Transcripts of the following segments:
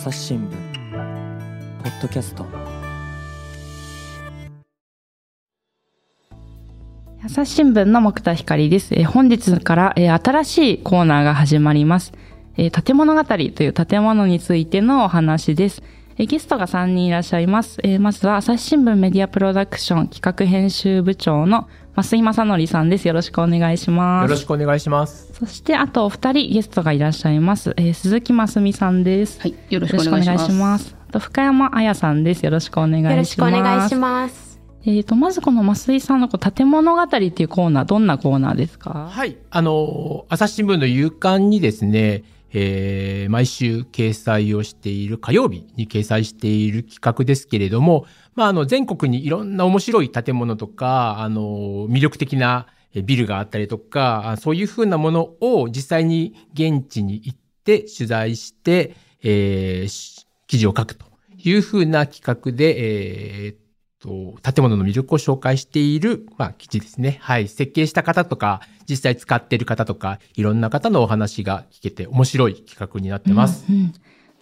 朝日新聞ポッドキャスト朝日新聞の木田光です。えー本日から、えー新しいコーナーが始まります。えー建物語という建物についてのお話です。えーゲストが3人いらっしゃいます。えーまずは朝日新聞メディアプロダクション企画編集部長の増井正則さんです。よろしくお願いします。よろしくお願いします。そして、あとお二人ゲストがいらっしゃいます。えー鈴木真澄さんです。はい、よろしくお願いします。あと深山彩さんです。よろしくお願いします。よろしくお願いします。えっ、と、まずこの増井さんのこう建物語っていうコーナー、どんなコーナーですか？はい。あの、朝日新聞の夕刊にですね、えー毎週掲載をしている、火曜日に掲載している企画ですけれども、まあ、あの、全国にいろんな面白い建物とか、あの、魅力的なビルがあったりとか、そういうふうなものを実際に現地に行って取材して、えー記事を書くというふうな企画で、えーと、建物の魅力を紹介している、まあ、記事ですね。はい。設計した方とか、実際使っている方とか、いろんな方のお話が聞けて面白い企画になってます。うんうん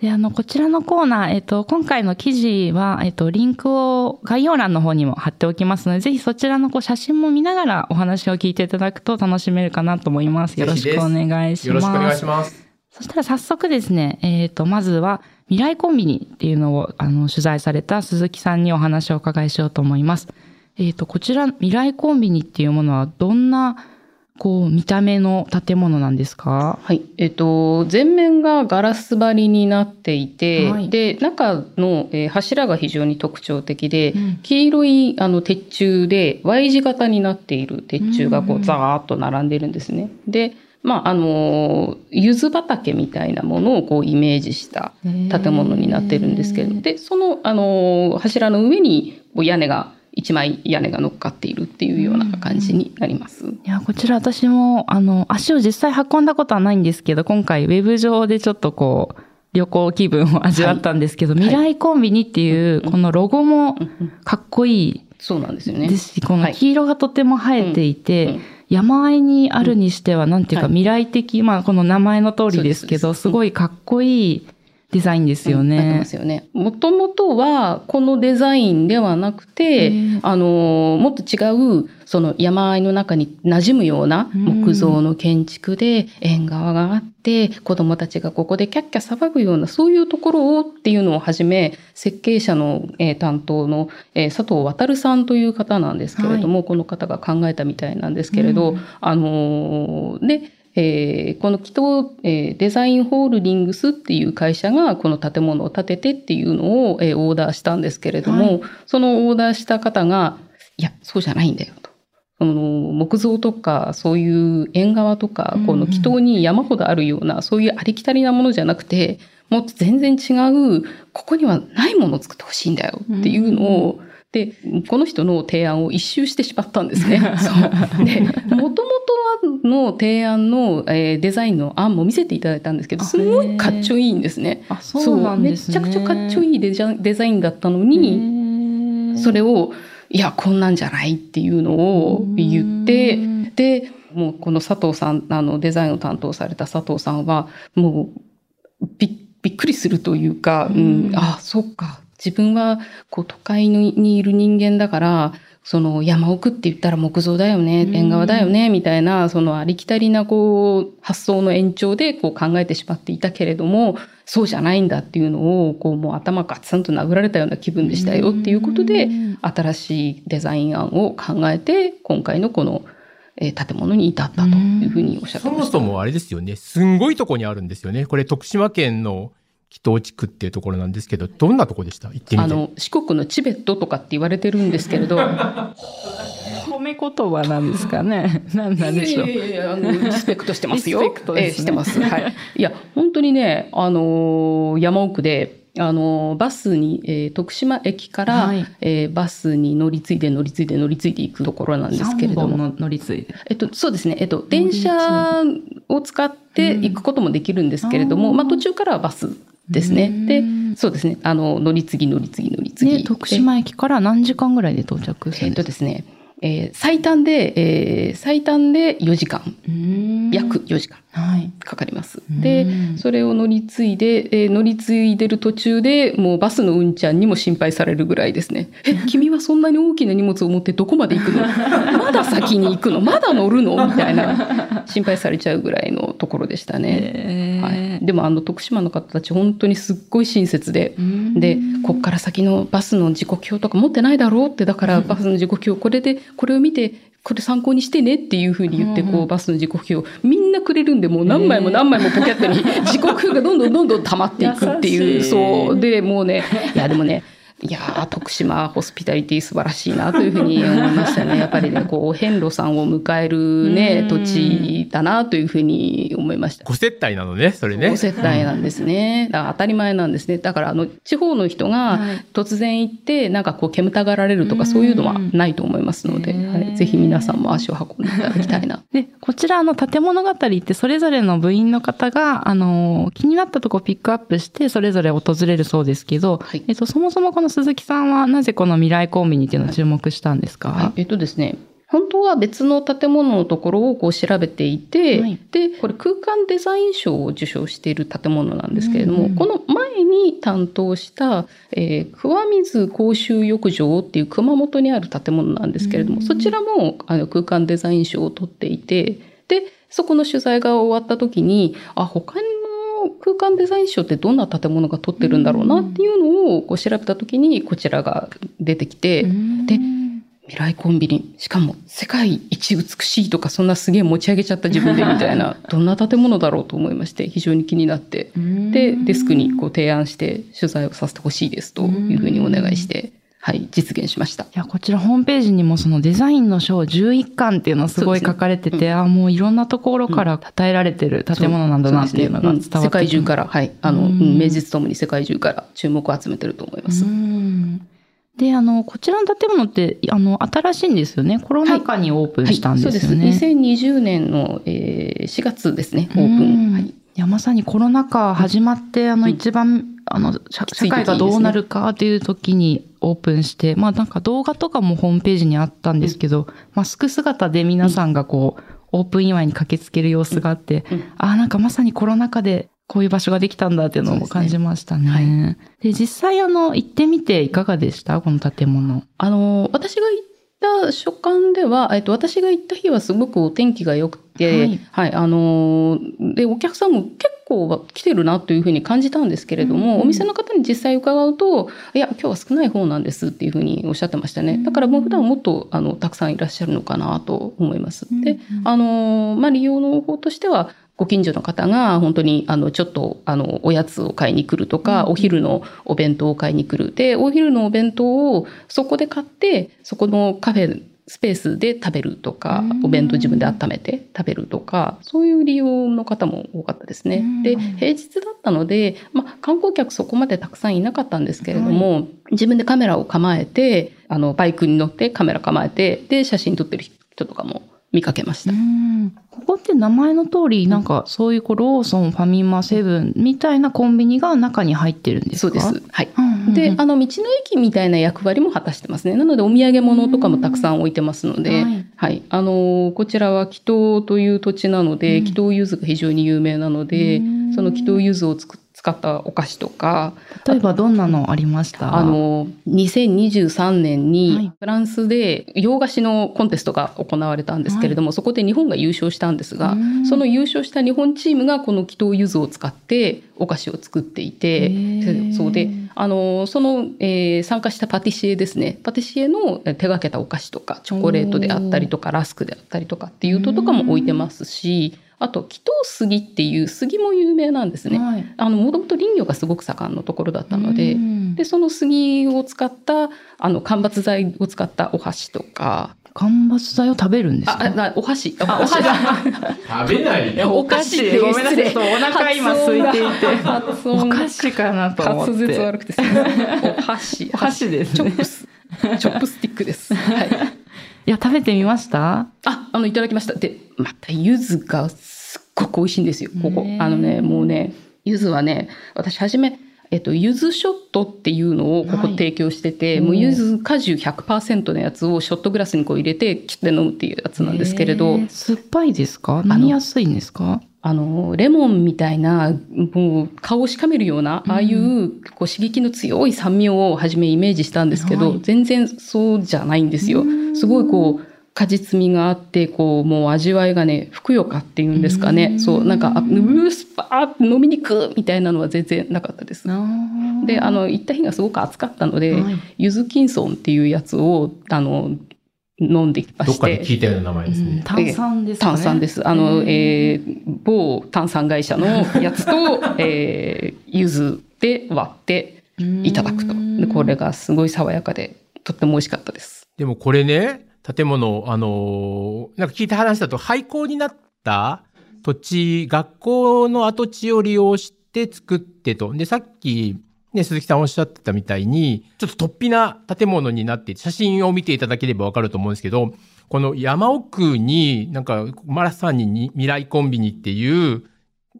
で、あの、こちらのコーナー、えっ、と、今回の記事は、えっ、と、リンクを概要欄の方にも貼っておきますので、ぜひそちらのこう写真も見ながらお話を聞いていただくと楽しめるかなと思います。よろしくお願いします。よろしくお願いします。そしたら早速ですね、えっ、と、まずは未来コンビニっていうのをあの取材された鈴木さんにお話をお伺いしようと思います。えっ、と、こちら未来コンビニっていうものはどんな、こう、見た目の建物なんですか？はい。えっと、全面がガラス張りになっていて、はいで、中の、えー柱が非常に特徴的で、うん黄色いあの鉄柱で Y 字型になっている鉄柱がこうんうザーッと並んでいるんですね。で、まあ、あの、柚子畑みたいなものをこうイメージした建物になってるんですけれども、で、その、あの、柱の上にこう屋根が、一枚屋根が乗っかっているっていうような感じになります。いや、こちら私も、あの、足を実際運んだことはないんですけど、今回ウェブ上でちょっとこう、旅行気分を味わったんですけど、はい。未来コンビニっていう、このロゴもうんうん。かっこいいそうなんですよね。ですし、このはい黄色がとても映えていて、うんうん山あいにあるにしては、なんていうかはい。未来的、まあこの名前の通りですけど、すごいかっこいいデザインですよねなってま。すよね。もともとはこのデザインではなくてあのもっと違うその山あいの中に馴染むような木造の建築で縁側があって子供たちがここでキャッキャ騒ぐようなそういうところをっていうのをはじめ設計者の、えー担当の、えー佐藤渉さんという方なんですけれども、この方が考えたみたいなんですけれど、うんあのーで、えーこの紀藤、えーデザインホールディングスっていう会社がこの建物を建ててっていうのを、えーオーダーしたんですけれども、はいそのオーダーした方が、いや、そうじゃないんだよと。その木造とかそういう縁側とか、うんうんこの祈祷に山ほどあるようなそういうありきたりなものじゃなくてもっと全然違うここにはないものを作ってほしいんだよっていうのを、でこの人の提案を一周してしまったんですね。そうでもともとの提案の、えーデザインの案も見せていただいたんですけどあすごいかっちょいいんですね。あ、そうなんですね。めっちゃくちゃかっちょいいデザデザインだったのに、にそれを、いや、こんなんじゃないっていうのを言って、で、もうこの佐藤さん、あの、デザインを担当された佐藤さんは、もう、びびっくりするというか、うん、あ、そっか。自分は、こう、都会ににいる人間だから、その山奥って言ったら木造だよね、うん縁側だよね、みたいな、そのありきたりな、こう、発想の延長で、こう考えてしまっていたけれども、そうじゃないんだっていうのを、こう、もう頭ガツンと殴られたような気分でしたよっていうことで、新しいデザイン案を考えて、今回のこの、えー建物に至ったというふうにおっしゃってそました。もそもあれですよね。すんごいとこにあるんですよね。これ徳島県の紀東地区っていうところなんですけど、どんなとこでした？行ってみて。あの、四国のチベットとかって言われてるんですけれど、褒め言葉なんですかね。何なんでしょう。いやいやいやあのリスペクトしてますよ。リスペクトですねええしてます。はい。いや、本当にね、あのー山奥で、あのーバスに、えー徳島駅から、はいえーバスに乗り継いで乗り継いで乗り継いでいくところなんですけれども。三本の乗り継いで。えっと、そうですね。えっと、電車を使って行くこともできるんですけれども、うんまあ途中からはバスですね。で、そうですね。あの、乗り継ぎ乗り継ぎ乗り継ぎ。で、徳島駅から何時間ぐらいで到着するえっんですか？とですね、えー最短で、えー最短で4時間、うん。約4時間。はい。かかります。うん。で、それを乗り継いで、えー乗り継いでる途中でもうバスのうんちゃんにも心配されるぐらいですね。え、君はそんなに大きな荷物を持ってどこまで行くの？まだ先に行くの？まだ乗るの？みたいな。心配されちゃうぐらいのところでしたね。えはい、でもあの徳島の方たち本当にすっごい親切で、うん。でこっから先のバスの時刻表とか持ってないだろうってだからバスの時刻表これでこれを見てこれ参考にしてねっていうふうに言ってうんこうバスの時刻表。をみんなくれるんでもう何枚も何枚もポケットに 時刻表がどんどんどんどん溜まっていくっていう。そう。でもうねいやでもねいやー徳島ホスピタリティ素晴らしいなというふうに思いましたね。やっぱりね、こう、遍路さんを迎えるね、うん土地だなというふうに思いました。ご接待なのね、それね。お接待なんですね。だから当たり前なんですね。だからあの地方の人がはい突然行ってなんかこう煙たがられるとかそういうのはないと思いますので、はい、ぜひ皆さんも足を運んでいただきたいな。で、こちら、あの、建物語って、それぞれの部員の方が、あの、気になったとこをピックアップして、それぞれ訪れるそうですけど、はいえっと、そもそもこの鈴木さんは、なぜこの未来コンビニっていうのを注目したんですか、はい、えっとですね本当は別の建物のところをこう調べていて、はい。でこれ空間デザイン賞を受賞している建物なんですけれども、うんこの前に担当した、えー、桑水公衆浴場っていう熊本にある建物なんですけれども、うんそちらもあの空間デザイン賞を取っていてでそこの取材が終わった時にあ他の空間デザイン賞ってどんな建物が取ってるんだろうなっていうのをこう調べた時にこちらが出てきて、で未来コンビニしかも世界一美しいとかそんなすげえ持ち上げちゃった自分でみたいな どんな建物だろうと思いまして非常に気になって。でデスクにこう提案して取材をさせてほしいですというふうにお願いして、はい、実現しました。いや、こちらホームページにもそのデザインの賞11巻っていうのすごい書かれてて、そうですねあもういろんなところから称えられてる建物なんだなっていうのが伝わってきます。世界中から、はい、あの、ううんん名実ともに世界中から注目を集めてると思います。うん。で、あの、こちらの建物って、あの、新しいんですよね。コロナ禍にオープンしたんですよね。はい、そうです。2020年の、えー4月ですね、オープン。はい。うんいや、まさにコロナ禍始まって、あの、うん。一番、あの、社会がどうなるかっていう時にオープンして、まあなんか動画とかもホームページにあったんですけど、マスク姿で皆さんがこう、オープン祝いに駆けつける様子があって、うん。ああ、なんかまさにコロナ禍でこういう場所ができたんだっていうのも感じましたね。ですねで実際あの、行ってみていかがでした？この建物。あの、私が行った所感では、えっと、私が行った日はすごくお天気が良くて、はい。はい、あの、で、お客さんも結構は来てるなというふうに感じたんですけれども、うんお店の方に実際伺うと、いや、今日は少ない方なんですっていうふうにおっしゃってましたね。だからもう普段もっと、あの、たくさんいらっしゃるのかなと思います。で、うんあの、まあ、利用の方としては、ご近所の方が本当にあのちょっとあのおやつを買いに来るとか、うん。お昼のお弁当を買いに来る。でお昼のお弁当をそこで買ってそこのカフェスペースで食べるとか、うん。お弁当自分で温めて食べるとかそういう利用の方も多かったですね。うん。で平日だったので、まあ、観光客そこまでたくさんいなかったんですけれども、自分でカメラを構えてあのバイクに乗ってカメラ構えてで写真撮ってる人とかも見かけました。うんここって名前の通り、なんかそういうこうローソン、ファミマ、セブンみたいなコンビニが中に入ってるんですか？そうです。はい。うんうんうんで、あの、道の駅みたいな役割も果たしてますね。なので、お土産物とかもたくさん置いてますので、はいはい。あの、こちらは祈祷という土地なので、うん祈祷柚子が非常に有名なのでうん、その祈祷柚子をつく使ったお菓子とか、例えばどんなのありました？あ、の、2023年はい。にフランスで洋菓子のコンテストが行われたんですけれども、そこで日本が優勝したんですがうん、その優勝した日本チームがこの祈祷柚子を使ってお菓子を作っていて、そうで、あの、その、えー参加したパティシエですね。パティシエのえー手がけたお菓子とか、チョコレートであったりとか、ラスクであったりとかっていうととかも置いてますし、あと、祈祷杉っていう杉も有名なんですね。はい。あの、もともと林業がすごく盛んのところだったので、うん。で、その杉を使った、あの、間伐材を使ったお箸とか、間伐材を食べるんですあ、お箸、お箸。食べないよ。お菓子。ごめんなさい。お腹今空いていて。発音お菓子かなと思って。滑舌悪くてお箸。お箸ですね。チョップス。チョップスティックです。はい。いや食べてみました？あ、あの、いただきました。で、また、柚子がすっごく美味しいんですよ、ここ。あのね、もうね、柚子はね、私、はじめ、えっと、ゆずショットっていうのをここはい。提供してて、うんもうゆず果汁100%のやつをショットグラスにこう入れて切って飲むっていうやつなんですけれど、酸っぱいですか？飲みやすいんですか？あの、レモンみたいな、もう顔をしかめるような、うんああいうこう刺激の強い酸味をはじめイメージしたんですけど、はい全然そうじゃないんですよ。すごいこう、果実味があって、こう、もう味わいがね、ふくよかっていうんですかね。うんそう、なんか、あうースパー飲みにくみたいなのは全然なかったです。で、あの、行った日がすごく暑かったので、はいゆずキンソンっていうやつを、あの、飲んできまどっして。かで聞いたような名前ですね。うん炭酸ですかね炭酸です。あの、えー某炭酸会社のやつと、えー、柚子で割っていただくと。で、これがすごい爽やかで、とっても美味しかったです。でもこれね、建物、あのーなんか聞いた話だと廃校になった土地、学校の跡地を利用して作ってと。で、さっき、ね、鈴木さんおっしゃってたみたいに、ちょっと突飛な建物になって、写真を見ていただければわかると思うんですけど、この山奥に、なんか、マラさんに未来コンビニっていう、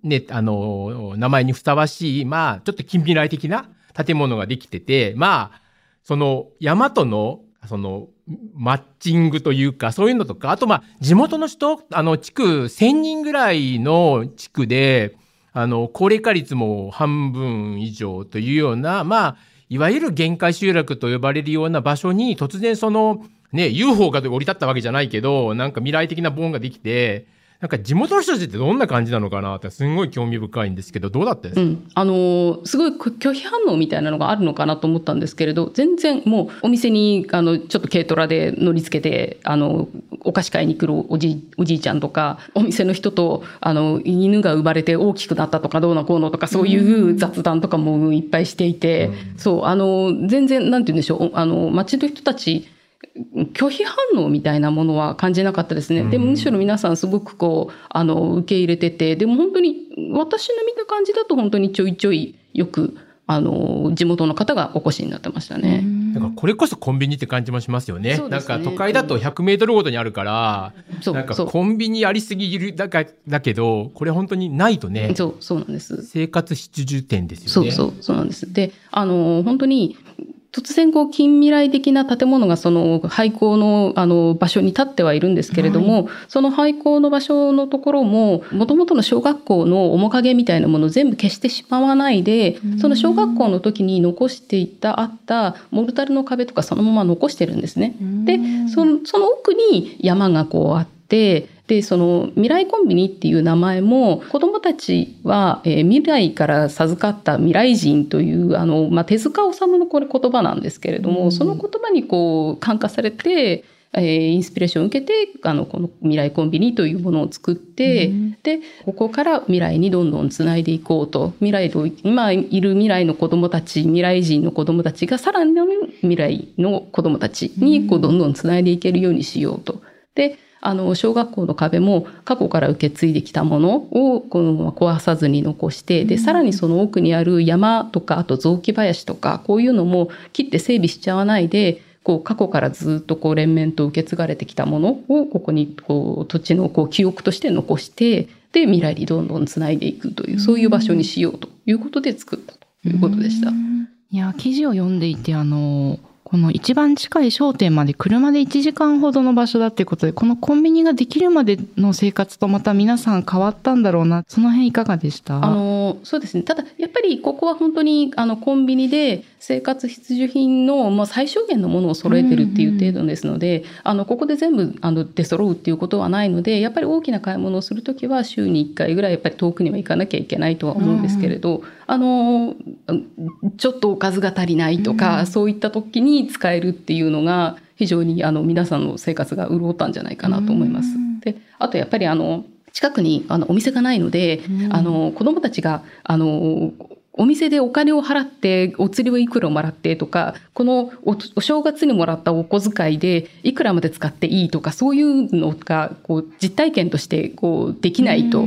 ね、あの、名前にふさわしい、まあ、ちょっと近未来的な建物ができてて、まあ、その山との、その、マッチングというか、そういうのとか、あとまあ、地元の人、あの、地区1000人ぐらいの地区で、あの、高齢化率も半分以上というような、まあ、いわゆる限界集落と呼ばれるような場所に突然その、ね、UFO が降り立ったわけじゃないけど、なんか未来的なボーンができて、なんか地元の人たちってどんな感じなのかなってすごい興味深いんですけど、どうだったです？か、うん。あのーすごい拒否反応みたいなのがあるのかなと思ったんですけれど、全然もうお店に、あの、ちょっと軽トラで乗り付けて、あの、お菓子買いに来るおじい、おじいちゃんとか、お店の人と、あの、犬が生まれて大きくなったとかどうのこうのとか、そういう雑談とかもいっぱいしていて、そう、あの、全然、なんて言うんでしょう、あの、街の人たち、拒否反応みたいなものは感じなかったですね。でもむしろ皆さんすごくこう、あの、受け入れてて、でも本当に私の見た感じだと本当にちょいちょいよく、あの、地元の方がお越しになってましたね。なんかこれこそコンビニって感じもしますよね。ねなんか都会だと100メートルごとにあるから、なんかそうそうコンビニありすぎるだかだけど、これ本当にないとね、そう、そうなんです。生活必需点ですよね。そうそう、そうなんです。で、あの、本当に、突然こう近未来的な建物がその廃校のあの場所に立ってはいるんですけれども、その廃校の場所のところも、もともとの小学校の面影みたいなものを全部消してしまわないで、その小学校の時に残していったあったモルタルの壁とかそのまま残してるんですね。で、そのその奥に山がこうあって、で、その未来コンビニっていう名前も子供たちは、えー未来から授かった未来人というあの、まあ、手塚治虫のこれ言葉なんですけれども、その言葉にこう感化されて、えーインスピレーションを受けてあのこの未来コンビニというものを作って、でここから未来にどんどんつないでいこうと。未来と今いる未来の子どもたち未来人の子どもたちがさらに未来の子どもたちにこうどんどんつないでいけるようにしようと。であの小学校の壁も過去から受け継いできたものをこのまま壊さずに残してでさらにその奥にある山とかあと雑木林とかこういうのも切って整備しちゃわないでこう過去からずっとこう連綿と受け継がれてきたものをここにこう土地のこう記憶として残してで未来にどんどんつないでいくというそういう場所にしようということで作ったということでした。いや、記事を読んでいて、あの、この一番近い商店まで車で1時間ほどの場所だっていうことで、このコンビニができるまでの生活とまた皆さん変わったんだろうな。その辺いかがでした？あのそうですね。ただやっぱりここは本当にあのコンビニで生活必需品の、まあ、最小限のものを揃えてるっていう程度ですので、あのここで全部あの出揃うっていうことはないのでやっぱり大きな買い物をするときは週に1回ぐらいやっぱり遠くには行かなきゃいけないとは思うんですけれど、あのちょっとおかずが足りないとか、そういった時に使えるっていうのが非常にあの皆さんの生活が潤ったんじゃないかなと思います。であとやっぱりあの近くにあのお店がないので、あの子供たちがあのお店でお金を払ってお釣りをいくらもらってとかこのおお正月にもらったお小遣いでいくらまで使っていいとかそういうのがこう実体験としてこうできないと、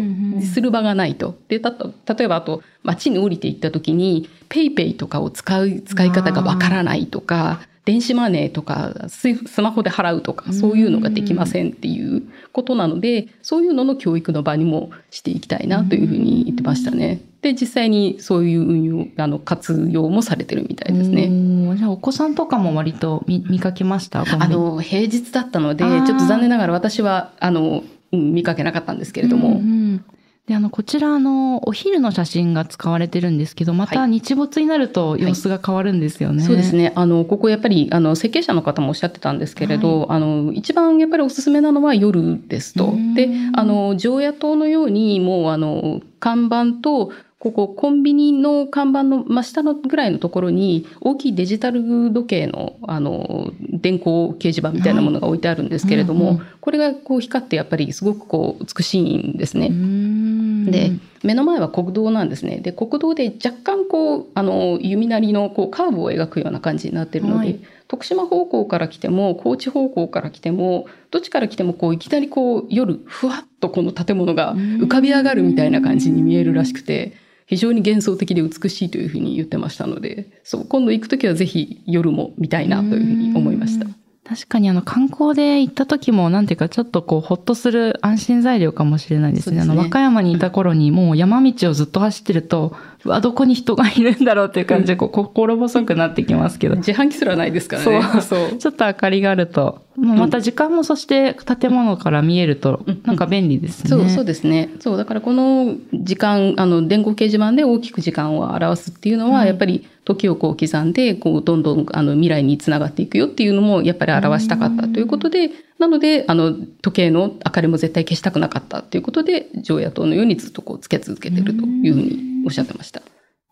する場がないと。でた例えばあと街に降りていった時にペイペイとかを使う使い方がわからないとか。電子マネーとかススマホで払うとかそういうのができませんっていうことなのでそういうのの教育の場にもしていきたいなというふうに言ってましたね。で、実際にそういう運用、あの、活用もされてるみたいですね。ね。じゃあお子さんとかも割と見見かけました？あの、平日だったので、ちょっと残念ながら私は、あの、うん見かけなかったんですけれども、うんうんであのこちらあのお昼の写真が使われてるんですけどまたはい日没になると様子が変わるんですよね。そうですね。あの、ここやっぱり、あの、設計者の方もおっしゃってたんですけれど、あの、一番やっぱりおすすめなのは夜ですとうん。で、あの、常夜灯のように、もう、あの、看板と、ここ、コンビニの看板の真下のぐらいのところに、大きいデジタル時計の、あの、電光掲示板みたいなものが置いてあるんですけれども、はいうんうんこれがこう光ってやっぱりすごくこう美しいんですね。うんで、目の前は国道なんですね。で、国道で若干こう、あの、弓なりのこうカーブを描くような感じになっているので、はい徳島方向から来ても、高知方向から来ても、どっちから来てもこう、いきなりこう、夜、ふわっとこの建物が浮かび上がるみたいな感じに見えるらしくて、非常に幻想的で美しいというふうに言ってましたので、そう、今度行くときはぜひ夜も見たいなというふうに思いましたう。ん確かにあの観光で行った時もなんていうかちょっとこうほっとする安心材料かもしれないですね。すねあの和歌山にいた頃にもう山道をずっと走ってると、うわ、どこに人がいるんだろうっていう感じでこう心細くなってきますけど。自販機すらないですからね。そうそう。ちょっと明かりがあると、また時間もそして建物から見えるとうん、なんか便利ですね。そう、そうですね。そう、だからこの時間、あの、電光掲示板で大きく時間を表すっていうのは、はいやっぱり時をこう刻んで、こう、どんどん、あの、未来につながっていくよっていうのも、やっぱり表したかったということで、なので、あの、時計の明かりも絶対消したくなかったということで、常夜灯のようにずっとこう、つけ続けてるというふうにおっしゃってました。い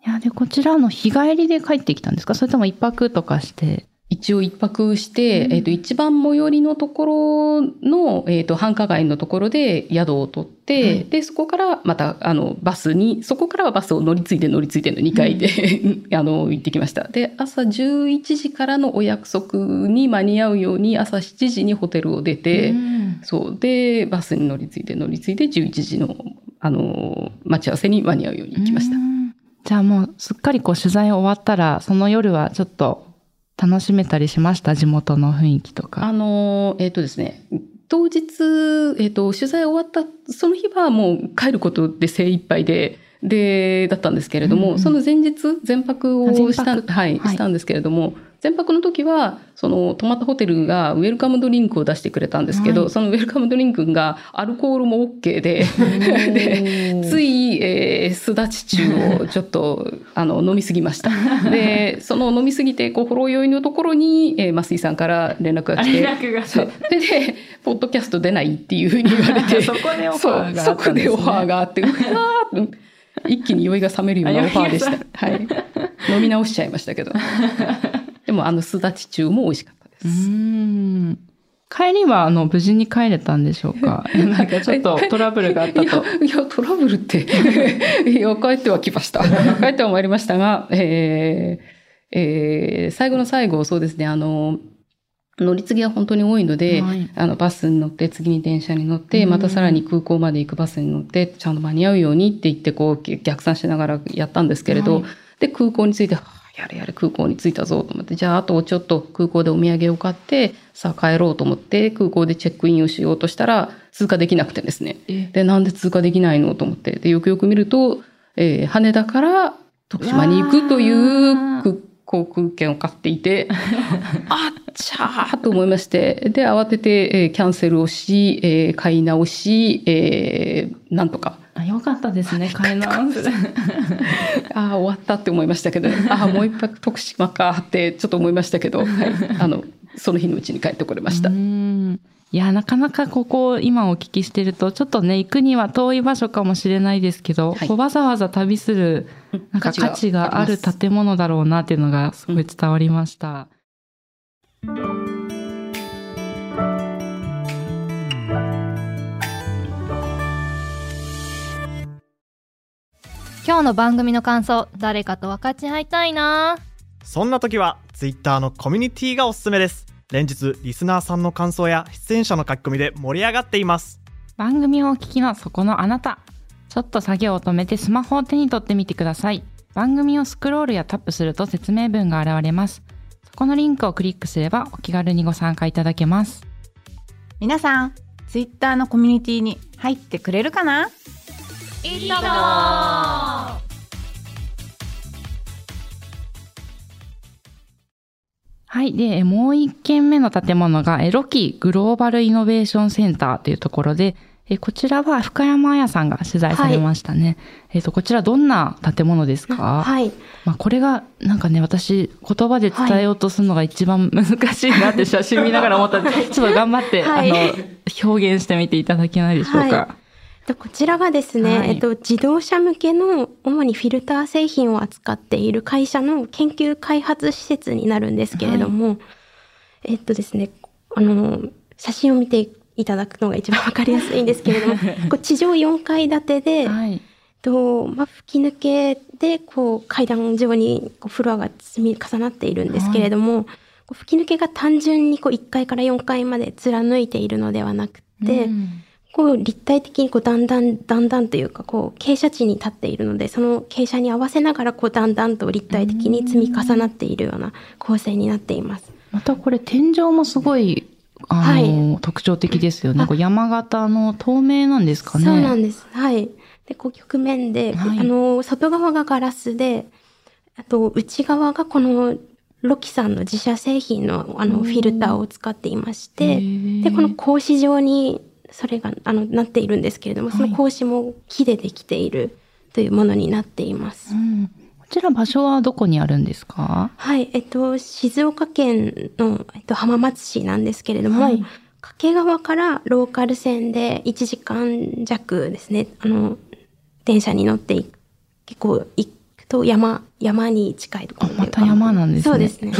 や、で、こちらの日帰りで帰ってきたんですか？それとも一泊とかして？一応一泊して、うんえっ、と、一番最寄りのところの、えっ、と、繁華街のところで宿を取って、はいで、そこからまた、あの、バスに、そこからはバスを乗り継いで乗り継いでの2回で、あの、行ってきました。で、朝11時からのお約束に間に合うように、朝7時にホテルを出て、うんそう。で、バスに乗り継いで乗り継いで11時の、あの、待ち合わせに間に合うように行きました。うんじゃあもうすっかりこう取材終わったら、その夜はちょっと楽しめたりしました？地元の雰囲気とか。あの、えっ、とですね、当日、えっ、と、取材終わった、その日はもう帰ることで精一杯で、で、だったんですけれども、うんうん。その前日、全泊をした、はい、はい。したんですけれども、全泊の時は、その、泊まったホテルがウェルカムドリンクを出してくれたんですけど、はい。そのウェルカムドリンクがアルコールも OK で、で、つい、えー、すだち中をちょっと、あの、飲みすぎました。で、その飲みすぎて、こう、ほろ酔いのところに、えー、増井さんから連絡が来て、絡がそう。で、で、ポッドキャスト出ないっていうふうに言われて、そこでオファーがあったそこでオファーがあって、うわーっと 一気に酔いが冷めるようなオファーでした。はい。飲み直しちゃいましたけど。でも、あの、すだち中も美味しかったでうす。ん帰りはあの無事に帰れたんでしょうか なんかちょっとトラブルがあったと。いや、いや、トラブルって。いや、帰ってはきました。帰っては参りましたが、えーえー最後の最後、そうですね、あの、乗り継ぎは本当に多いので、はいあの、バスに乗って、次に電車に乗って、うんまたさらに空港まで行くバスに乗って、ちゃんと間に合うようにって言って、こう、逆算しながらやったんですけれど、はいで、空港に着いて、はあやれやれ空港に着いたぞと思って、じゃああとちょっと空港でお土産を買って、さあ帰ろうと思って、空港でチェックインをしようとしたら、通過できなくてですね。えで、なんで通過できないのと思って。で、よくよく見ると、えー羽田から徳島に行くという航空券を買っていて、あっちゃー。と思いまして、で、慌てて、えーキャンセルをし、えー買い直し、えーなんとか、あよかったですね、買い直す。ああ、終わったって思いましたけど、ああ、もう一泊徳島かってちょっと思いましたけど、はい、あの、その日のうちに帰ってこれました。う。んいや、なかなかここ、今お聞きしてると、ちょっとね、行くには遠い場所かもしれないですけど、はい。こうわざわざ旅する、なんか価値がある建物だろうなっていうのがすごい伝わりました。今日の番組の感想誰かと分かち合いたいな。そんな時は Twitter のコミュニティがおすすめです連日リスナーさんの感想や出演者の書き込みで盛り上がっています番組をお聞きのそこのあなた。ちょっと作業を止めてスマホを手に取ってみてください。番組をスクロールやタップすると説明文が現れます。そこのリンクをクリックすればお気軽にご参加いただけます。皆さん、ツイッターのコミュニティに入ってくれるかな？はい。で、えもう一軒目の建物が、えロキグローバルイノベーションセンターというところで、えこちらは深山彩さんが取材されましたね。えっ、と、こちらどんな建物ですか？はい。まあ、これが、なんかね、私、言葉で伝えようとするのが一番難しいなって写真見ながら思ったんで、ちょっと頑張って、はいあの、表現してみていただけないでしょうか？とこちらがですね、はい。えっと、自動車向けの主にフィルター製品を扱っている会社の研究開発施設になるんですけれども、えっとですね、あの、写真を見ていただくのが一番わかりやすいんですけれども、こう地上4階建てで、はい。と、まあ、吹き抜けで、こう、階段上にこうフロアが積み重なっているんですけれども、こう吹き抜けが単純にこう1階から4階まで貫いているのではなくて、うんこう立体的にこうだんだんだんだんというかこう傾斜地に立っているのでその傾斜に合わせながらこうだんだんと立体的に積み重なっているような構成になっています。またこれ天井もすごい、あの、特徴的ですよね。あこう山形の透明なんですかね。そうなんです。はい。で、こう曲面で、はいあの、外側がガラスで、あと内側がこのロキさんの自社製品のあのフィルターを使っていまして、で、この格子状にそれがあのなっているんですけれども、その格子も木でできているというものになっています。うん。こちら場所はどこにあるんですか？はい、えっと、静岡県の、えっと、浜松市なんですけれども、はい。掛川からローカル線で1時間弱ですね、あの、電車に乗ってい結構行くと山、山に近いところまた山なんですねそうですね。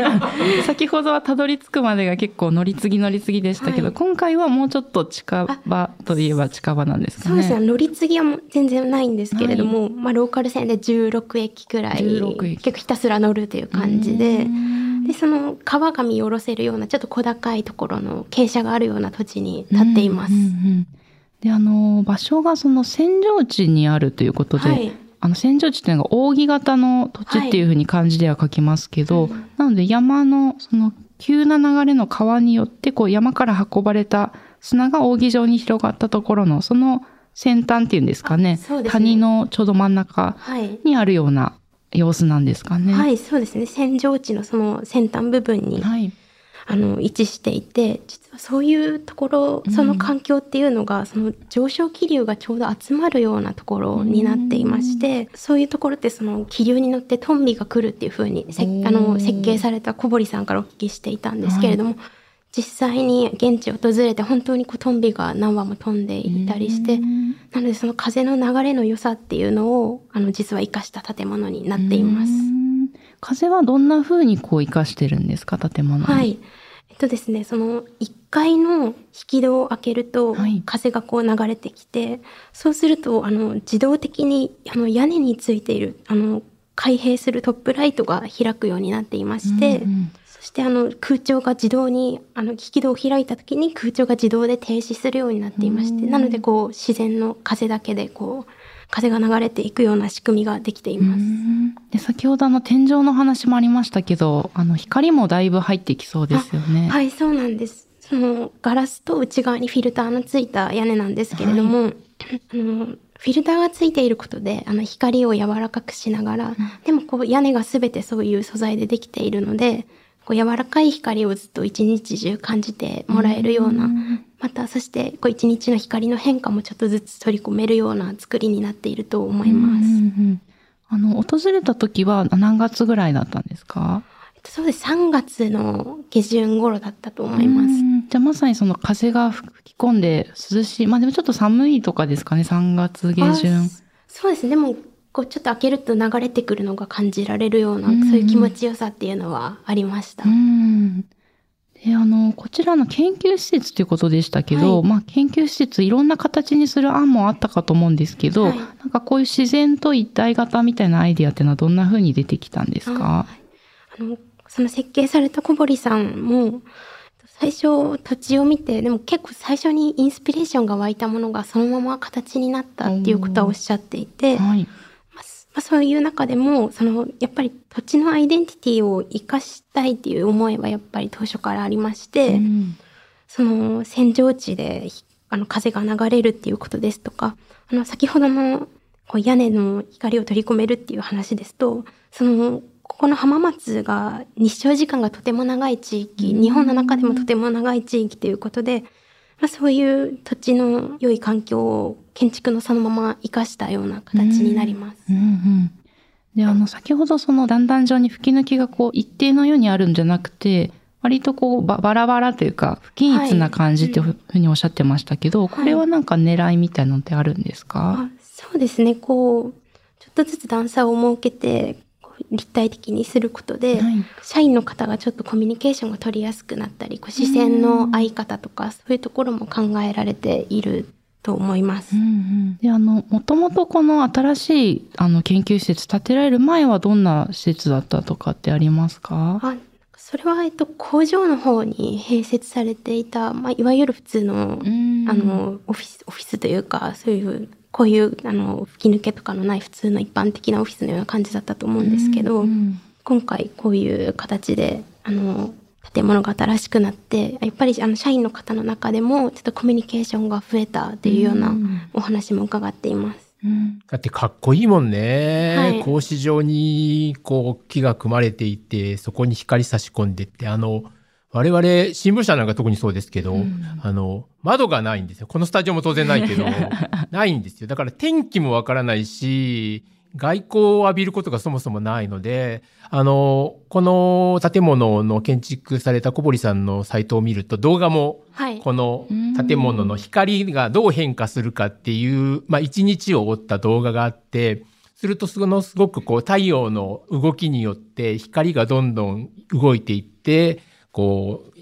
先ほどはたどり着くまでが結構乗り継ぎ乗り継ぎでしたけど、はい今回はもうちょっと近場といえば近場なんですかね。そうですね。乗り継ぎは全然ないんですけれども、まあ、ローカル線で16駅くらい、16駅結構ひたすら乗るという感じで、で、その川が見下ろせるような、ちょっと小高いところの傾斜があるような土地に立っています。うんうんうんで、あの、場所がその扇状地にあるということで、はいあの、扇状地っていうのが扇形の土地っていうふうに漢字では書きますけど、なので山のその急な流れの川によって、こう山から運ばれた砂が扇状に広がったところの、その先端っていうんですかね、ね谷のちょうど真ん中はい。にあるような様子なんですかね。はい、そうですね。扇状地のその先端部分に、はい。あの、位置していて、実はそういうところ、その環境っていうのが、その上昇気流がちょうど集まるようなところになっていまして、そういうところってその気流に乗ってトンビが来るっていうふうにせおーあの設計された小堀さんからお聞きしていたんですけれども、実際に現地を訪れて本当にこうトンビが何羽も飛んでいたりして、なのでその風の流れの良さっていうのを、あの、実は活かした建物になっています。うん風はどんな風にこう生かしてるんですか、建物に。はい。えっとですね、その1階の引き戸を開けるとはい、風がこう流れてきて、そうすると、あの、自動的に、あの、屋根についている、あの、開閉するトップライトが開くようになっていまして、うんうんそしてあの空調が自動にあの引き戸を開いた時に空調が自動で停止するようになっていましてなのでこう自然の風だけでこう風が流れていくような仕組みができています。で先ほどあの天井の話もありましたけど、あの光もだいぶ入ってきそうですよね。はい、そうなんです。そのガラスと内側にフィルターのついた屋根なんですけれども、あのフィルターがついていることであの光を柔らかくしながら、でもこう屋根がすべてそういう素材でできているので、こう柔らかい光をずっと一日中感じてもらえるような、またそしてこう一日の光の変化もちょっとずつ取り込めるような作りになっていると思います。うんうんうんあの、訪れた時は何月ぐらいだったんですか？えっとそうです。3月の下旬頃だったと思います。うんじゃあまさにその風が吹き込んで涼しい。まあでもちょっと寒いとかですかね、3月下旬。あそうですね。でも、こうちょっと開けると流れてくるのが感じられるような、うんうんそういう気持ちよさっていうのはありました。うん。で、あの、こちらの研究施設ということでしたけど、はいまあ研究施設いろんな形にする案もあったかと思うんですけど、はいなんかこういう自然と一体型みたいなアイディアっていうのはどんな風に出てきたんですか？あの、その設計された小堀さんも、最初土地を見て、でも結構最初にインスピレーションが湧いたものがそのまま形になったっていうことはおっしゃっていて、まあはい。すまあ、そういう中でも、その、やっぱり土地のアイデンティティを生かしたいっていう思いはやっぱり当初からありまして、うん。その扇状地でひあの風が流れるっていうことですとか、あの先ほどのこう屋根の光を取り込めるっていう話ですと、そのここの浜松が日照時間がとても長い地域、日本の中でもとても長い地域ということで、まあ、そういう土地の良い環境を建築のそのまま生かしたような形になります。うんうんで、あの、先ほどその段々状に吹き抜きがこう一定のようにあるんじゃなくて、割とこうババラバラというか不均一な感じっていうふうにおっしゃってましたけど、これはなんか狙いみたいなのってあるんですか、あそうですね。こう、ちょっとずつ段差を設けて、立体的にすることで、はい。社員の方がちょっとコミュニケーションが取りやすくなったり、こう視線の合い方とか、そういうところも考えられていると思います。うんうん。で、あの、もともとこの新しいあの研究施設建てられる前はどんな施設だったとかってありますか？あそれは、えっと、工場の方に併設されていた、まあ、いわゆる普通の、うん。あの、オフィス、オフィスというか、そういう、こういう、あの、吹き抜けとかのない普通の一般的なオフィスのような感じだったと思うんですけど、うん今回こういう形で、あの、建物が新しくなって、やっぱりあの社員の方の中でも、ちょっとコミュニケーションが増えたっていうようなお話も伺っています。うん。だってかっこいいもんね。はい。格子状にこう木が組まれていて、そこに光差し込んでって、あの、我々新聞社なんか特にそうですけど、あの、窓がないんですよ。このスタジオも当然ないけど、ないんですよ。だから天気もわからないし、外光を浴びることがそもそもないので、あの、この建物の建築された小堀さんのサイトを見ると動画もはい。この建物の光がどう変化するかっていう、まあ一日を追った動画があって、するとそのすごくこう太陽の動きによって光がどんどん動いていって、こう、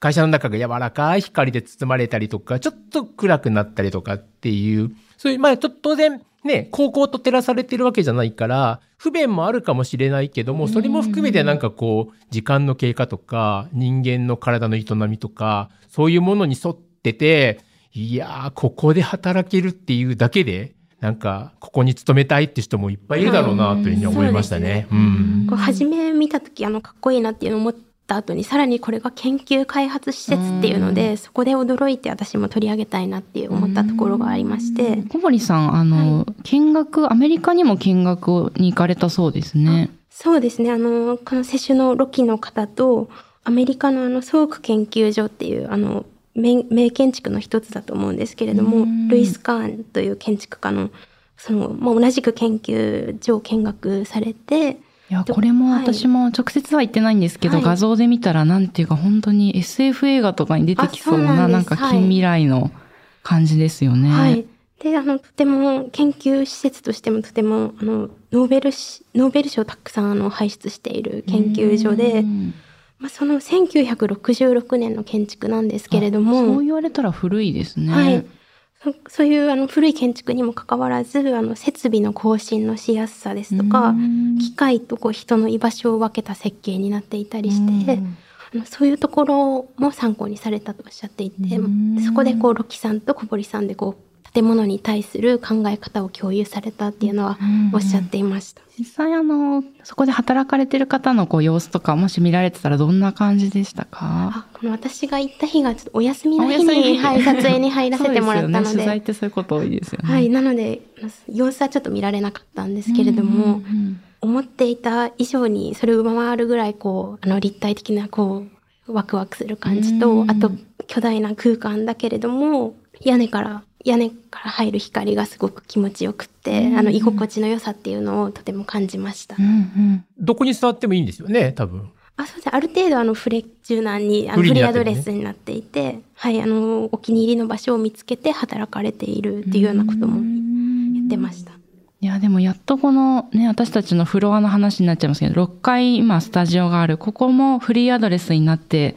会社の中が柔らかい光で包まれたりとか、ちょっと暗くなったりとかっていう、そういう、まあちょっと当然ね、高校と照らされてるわけじゃないから、不便もあるかもしれないけども、それも含めてなんかこう、時間の経過とか、人間の体の営みとか、そういうものに沿ってて、いやー、ここで働けるっていうだけで、なんか、ここに勤めたいって人もいっぱいいるだろうな、というふうに思いましたね。そううん。こう初め見た時あのかっこいいなっていうのを思った後にさらにこれが研究開発施設っていうのでそこで驚いて私も取り上げたいなって思ったところがありまして。小堀さん、あの、見学、アメリカにも見学に行かれたそうですね。そうですね。あのこの世種のロキの方とアメリカのあのソーク研究所っていうあの名名建築の一つだと思うんですけれどもルイス・カーンという建築家のその、まあ、同じく研究所を見学されていや、どこれもはい私も直接は行ってないんですけど、はい画像で見たらなんていうか本当に SF 映画とかに出てきそうな、なんか近未来の感じですよね。はい。で、あの、とても研究施設としてもとても、あの、ノーベルし、ノーベル賞をたくさんあの輩出している研究所でう、んまあ、その1966年の建築なんですけれどそうも、言われたら古いですね。はい。そそういうあの古い建築にもかかわらず、あの設備の更新のしやすさですとかう、ん。機械とこう人の居場所を分けた設計になっていたりして、うん。あのそういうところも参考にされたとおっしゃっていて、うん。そこでこうロキさんと小堀さんでこう建物に対する考え方を共有されたっていうのはおっしゃっていました。実際あの、そこで働かれてる方のこう様子とか、もし見られてたらどんな感じでしたか？あこの私が行った日がちょっとお休みの日に、はい、撮影に入らせてもらったので。でね、取材ってそういうこと多いですよね。はい、なので様子はちょっと見られなかったんですけれども、うんうん。思っていた以上にそれを上回るぐらいこうあの立体的なこうワクワクする感じと、うん。あと巨大な空間だけれども屋根から屋根から入る光がすごく気持ちよくって、うんあの居心地の良さっていうのをとても感じました。うんうんどこに座ってもいいんですよね、多分。あそうですねある程度あのフレ柔軟にあのフリーアドレスになっていて、はい、あのお気に入りの場所を見つけて働かれているっていうようなことも言ってました。いや、でもやっとこのね、私たちのフロアの話になっちゃいますけど、6階今スタジオがある、ここもフリーアドレスになって、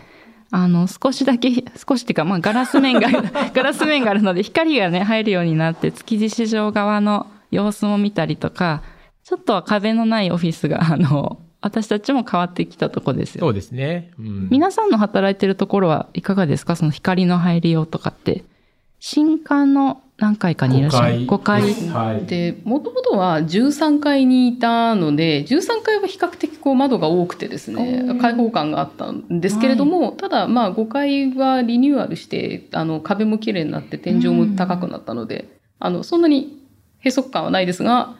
あの、少しだけ、少しっていうか、まあ、ガラス面が、ガラス面があるので、光がね、入るようになって、築地市場側の様子も見たりとか、ちょっとは壁のないオフィスが、あの、私たちも変わってきたとこですよ。そうですね。うん。皆さんの働いてるところはいかがですか？その光の入りようとかって。新館の何階かにいらっしゃる5 ?5 階。はい。で、もともとは13階にいたので、13階は比較的こう窓が多くてですね開放感があったんですけれども、ただまあ5階はリニューアルして、あの壁も綺麗になって天井も高くなったので、あの、そんなに閉塞感はないですが、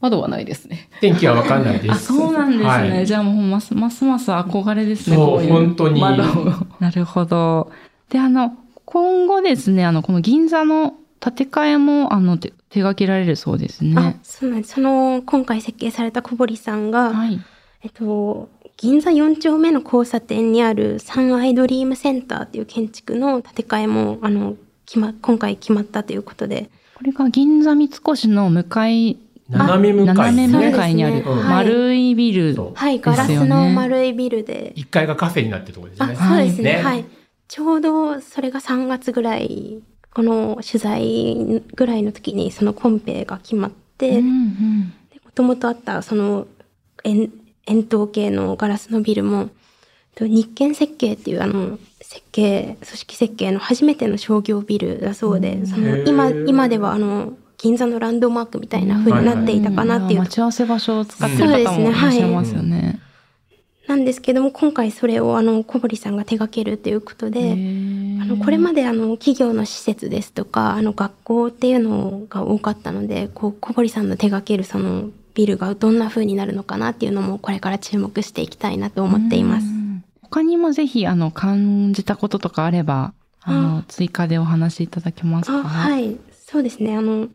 窓はないですね。天気はわかんないです。あ、そうなんですね。はいじゃあもうますますます憧れですね。そうこい本当に窓 なるほど。で、あの、今後ですね、あの、この銀座の建て替えも、あの、手手掛けられるそうですあね。そうなんです。その、今回設計された小堀さんが、はい。えっと、銀座4丁目の交差点にあるサンアイドリームセンターっていう建築の建て替えも、あの、決ま、今回決まったということで。これが銀座三越の向かい、斜め向かい斜め。向かいにある丸いビル。そうはい、ガラスの丸いビルで。1階がカフェになってるところですあ、ね。そうですね。ねはい。ちょうどそれが3月ぐらい、この取材ぐらいの時にそのコンペが決まって、うんうん。もともとあったその円円筒形のガラスのビルも、と日建設計っていうあの設計、組織設計の初めての商業ビルだそうで、その今、今ではあの銀座のランドマークみたいな風になっていたかなっていう。待ち合わせ場所を使ってる方もいらっしゃいますよね。なんですけども、今回それをあの小堀さんが手掛けるということで、あのこれまであの企業の施設ですとかあの学校っていうのが多かったのでこう小堀さんの手掛けるそのビルがどんな風になるのかなっていうのもこれから注目していきたいなと思っています。うん。他にもぜひ、あの、感じたこととかあれば、あの、追加でお話しいただけますか？あはい。そうですね。あの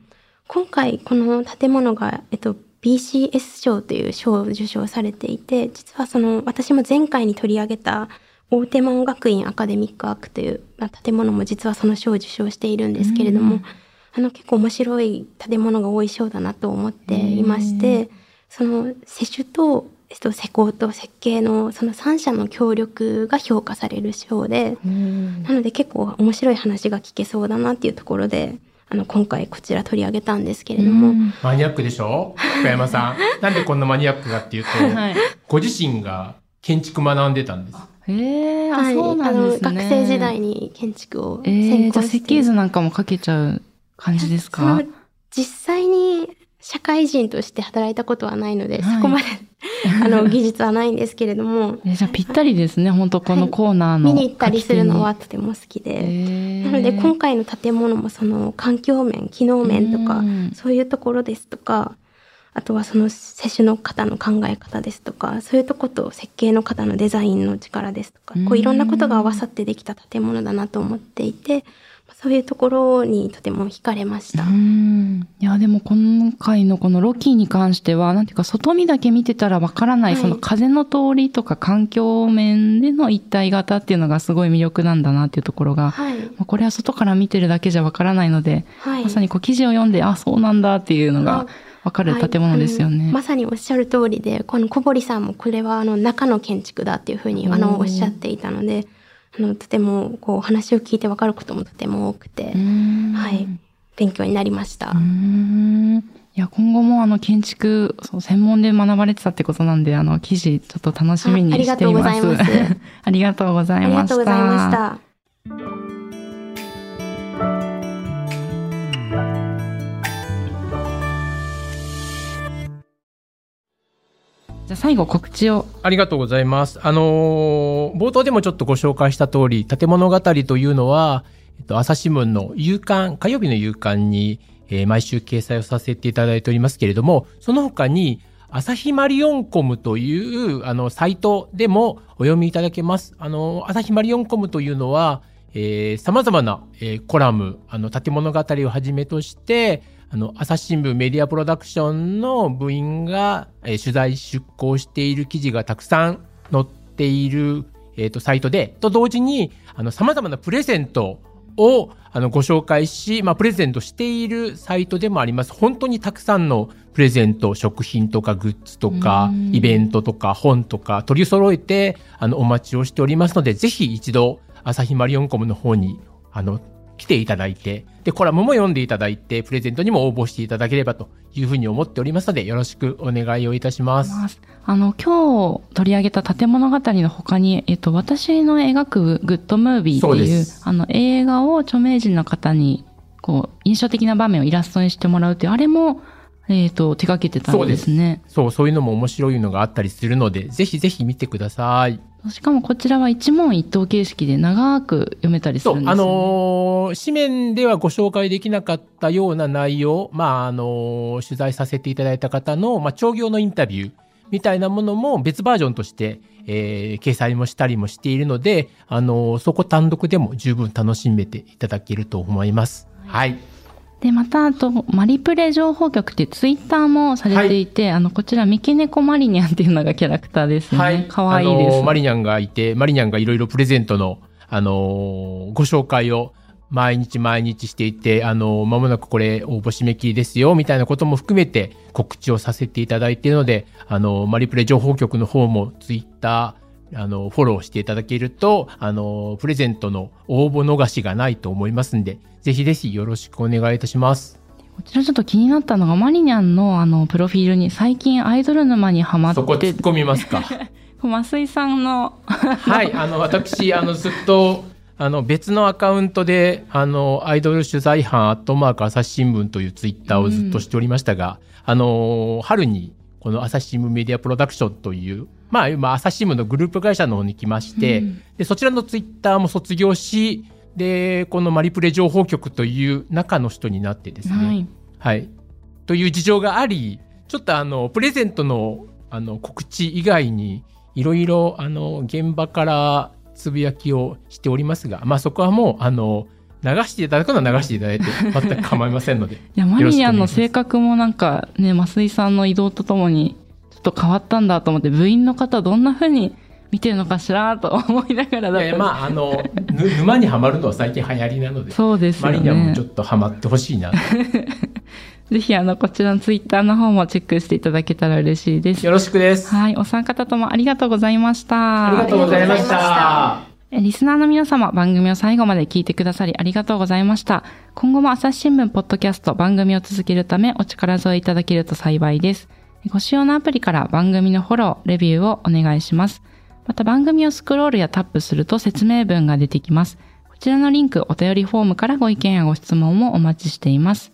今回この建物が、えっと、BCS 賞という賞を受賞されていて実はその私も前回に取り上げた大手門学院アカデミックアークというまあ建物も実はその賞を受賞しているんですけれども、あの結構面白い建物が多い賞だなと思っていまして、その施主と、えっと、施工と設計のその3社の協力が評価される賞で、なので結構面白い話が聞けそうだなっていうところで、あの今回こちら取り上げたんですけれども、マニアックでしょ？福山さん。なんでこんなマニアックかっていうと、はい。ご自身が建築学んでたんです。へえ、あ、はい、そうなんですね。あの学生時代に建築をえー、じゃあ専攻して、設計図なんかもかけちゃう感じですか？実際に社会人として働いたことはないので、はい。そこまで あの技術はないんですけれども、えじゃあぴったりですね、本当このコーナーの。見に行ったりするのはとても好きで。なので今回の建物もその環境面、機能面とかうん、そういうところですとか、あとはその施主の方の考え方ですとか、そういうとこと設計の方のデザインの力ですとか、こういろんなことが合わさってできた建物だなと思っていて、そういうところにとても惹かれました。うんいや、でも今回のこのロキに関しては、なんていうか外見だけ見てたらわからない、はいその風の通りとか環境面での一体型っていうのがすごい魅力なんだなっていうところが、はい。まあこれは外から見てるだけじゃわからないので、はい。まさにこう記事を読んで、あ、そうなんだっていうのがわかる建物ですよね。はいまさにおっしゃる通りで、この小堀さんもこれはあの中の建築だっていうふうにあのおっしゃっていたので、あのとてもこうお話を聞いてわかることもとても多くて、うんはい、勉強になりました。いや、今後もあの建築、そう専門で学ばれてたってことなんで、あの記事ちょっと楽しみにしています。あありがとうございます ありがとうございました。じゃあ最後告知を。ありがとうございます。あのー冒頭でもちょっとご紹介した通り、建物語というのは、えっと、朝日新聞の夕刊、火曜日の夕刊に、えー毎週掲載をさせていただいておりますけれども、その他に、朝日マリオンコムという、あの、サイトでもお読みいただけます。あの、朝日マリオンコムというのは、えー様々な、えーコラム、あの、建物語をはじめとして、あの、朝日新聞メディアプロダクションの部員が、えー取材出稿している記事がたくさん載っている、えっ、と、サイトで、と同時に、あの、様々なプレゼントを、あの、ご紹介し、まあ、プレゼントしているサイトでもあります。本当にたくさんのプレゼント、食品とかグッズとかう、んイベントとか本とか取り揃えて、あの、お待ちをしておりますので、ぜひ一度、朝日マリオンコムの方に、あの、来ていただいて、で、コラムも読んでいただいて、プレゼントにも応募していただければというふうに思っておりますので、よろしくお願いをいたします。あの、今日取り上げた建物語の他に、えっと、私の描くグッドムービーっていう、ですあの、映画を著名人の方に、こう、印象的な場面をイラストにしてもらうっていう、あれも、えっ、と、手掛けてたんですね。そう、そういうのも面白いのがあったりするので、ぜひぜひ見てください。しかもこちらは一問一答形式で長く読めたりするんですよ、ね、あのー、紙面ではご紹介できなかったような内容、まあ、あのー、取材させていただいた方の、まあ、商業のインタビューみたいなものも別バージョンとして、えー、掲載もしたりもしているので、あのー、そこ単独でも十分楽しめていただけると思います。はい、はいで、また、あと、マリプレ情報局ってツイッターもされていて、はい、あの、こちら、三毛猫マリニャンっていうのがキャラクターですね。はい。かわいいです。マリニャンがいて、マリニャンがいろいろプレゼントの、あのー、ご紹介を毎日毎日していて、あのー、間もなくこれ応募締め切りですよ、みたいなことも含めて告知をさせていただいているので、あのー、マリプレ情報局の方もツイッター、あの、フォローしていただけると、あの、プレゼントの応募逃しがないと思いますんで、ぜひぜひよろしくお願いいたします。こちらちょっと気になったのが、マリニャンのあの、プロフィールに最近アイドル沼にハマって。そこ突っ込みますか？増井さんの。はい、あの、私、あの、ずっと、あの、別のアカウントで、あの、アイドル取材班アットマーク朝日新聞というツイッターをずっとしておりましたが、うん、あの、春に、この朝日新聞メディアプロダクションという、まあ、今、朝日新聞のグループ会社の方に来まして、うん、で、そちらのツイッターも卒業し、で、このマリプレ情報局という中の人になってですね、はい、はい。という事情があり、ちょっとあの、プレゼントのあの告知以外に、いろいろあの、現場からつぶやきをしておりますが、まあそこはもう、あの、流していただくのは流していただいて全く構いませんので。いや、マリアンの性格もなんかね、増井さんの移動とともにちょっと変わったんだと思って、部員の方どんな風に見てるのかしらと思いながらだいやまああの沼にはまるのは最近流行りなのでそうですね。マリニャもちょっとはまってほしいな ぜひあのこちらのツイッターの方もチェックしていただけたら嬉しいです。よろしくです。はいお三方ともありがとうございました。ありがとうございましたリスナーの皆様、番組を最後まで聞いてくださりありがとうございました。今後も朝日新聞ポッドキャスト番組を続けるためお力添えいただけると幸いです。ご使用のアプリから番組のフォロー、レビューをお願いします。また番組をスクロールやタップすると説明文が出てきます。こちらのリンク、お便りフォームからご意見やご質問もお待ちしています。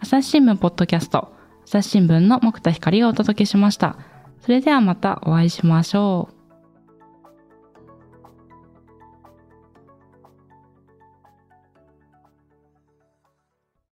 朝日新聞ポッドキャスト、朝日新聞の木田光がお届けしました。それではまたお会いしましょう。